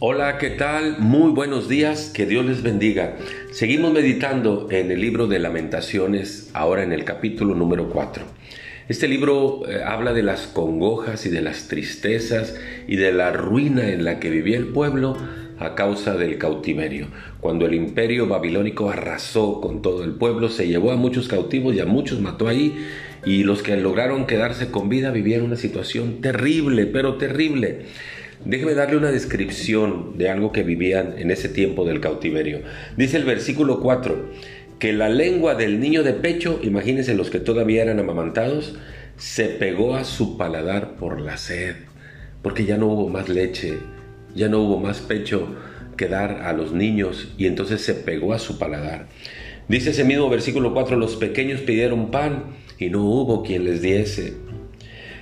Hola, ¿qué tal? Muy buenos días, que Dios les bendiga. Seguimos meditando en el libro de lamentaciones, ahora en el capítulo número 4. Este libro eh, habla de las congojas y de las tristezas y de la ruina en la que vivía el pueblo a causa del cautiverio. Cuando el imperio babilónico arrasó con todo el pueblo, se llevó a muchos cautivos y a muchos mató ahí, y los que lograron quedarse con vida vivían una situación terrible, pero terrible. Déjeme darle una descripción de algo que vivían en ese tiempo del cautiverio. Dice el versículo 4, que la lengua del niño de pecho, imagínense los que todavía eran amamantados, se pegó a su paladar por la sed, porque ya no hubo más leche, ya no hubo más pecho que dar a los niños y entonces se pegó a su paladar. Dice ese mismo versículo 4, los pequeños pidieron pan y no hubo quien les diese.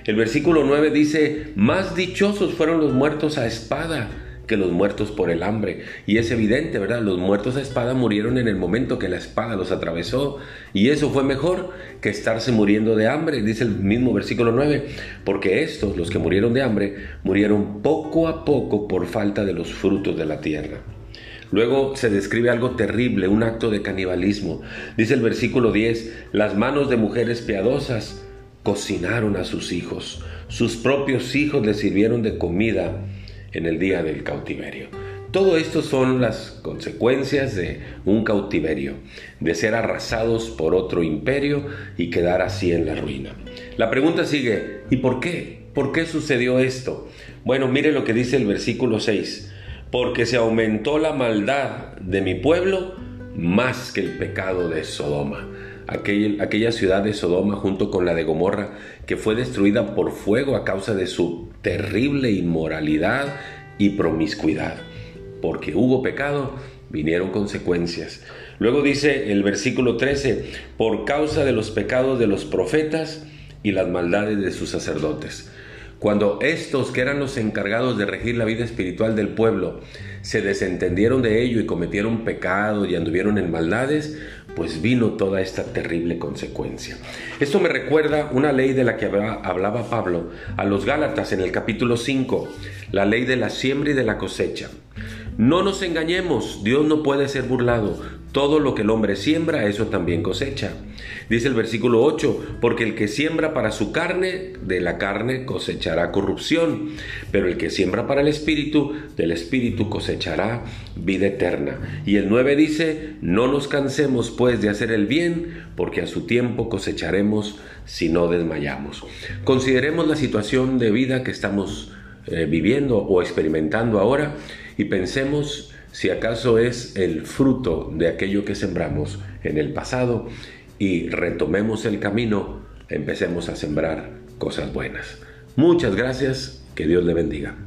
El versículo 9 dice, más dichosos fueron los muertos a espada que los muertos por el hambre. Y es evidente, ¿verdad? Los muertos a espada murieron en el momento que la espada los atravesó. Y eso fue mejor que estarse muriendo de hambre, dice el mismo versículo 9. Porque estos, los que murieron de hambre, murieron poco a poco por falta de los frutos de la tierra. Luego se describe algo terrible, un acto de canibalismo. Dice el versículo 10, las manos de mujeres piadosas cocinaron a sus hijos. Sus propios hijos les sirvieron de comida en el día del cautiverio. Todo esto son las consecuencias de un cautiverio, de ser arrasados por otro imperio y quedar así en la ruina. La pregunta sigue, ¿y por qué? ¿Por qué sucedió esto? Bueno, mire lo que dice el versículo 6, porque se aumentó la maldad de mi pueblo más que el pecado de Sodoma aquella ciudad de Sodoma junto con la de Gomorra, que fue destruida por fuego a causa de su terrible inmoralidad y promiscuidad. Porque hubo pecado, vinieron consecuencias. Luego dice el versículo 13, por causa de los pecados de los profetas y las maldades de sus sacerdotes. Cuando estos, que eran los encargados de regir la vida espiritual del pueblo, se desentendieron de ello y cometieron pecado y anduvieron en maldades, pues vino toda esta terrible consecuencia. Esto me recuerda una ley de la que hablaba Pablo a los Gálatas en el capítulo 5, la ley de la siembra y de la cosecha. No nos engañemos, Dios no puede ser burlado. Todo lo que el hombre siembra, eso también cosecha. Dice el versículo 8, porque el que siembra para su carne, de la carne cosechará corrupción, pero el que siembra para el espíritu, del espíritu cosechará vida eterna. Y el 9 dice, no nos cansemos pues de hacer el bien, porque a su tiempo cosecharemos si no desmayamos. Consideremos la situación de vida que estamos eh, viviendo o experimentando ahora y pensemos si acaso es el fruto de aquello que sembramos en el pasado y retomemos el camino, empecemos a sembrar cosas buenas. Muchas gracias, que Dios le bendiga.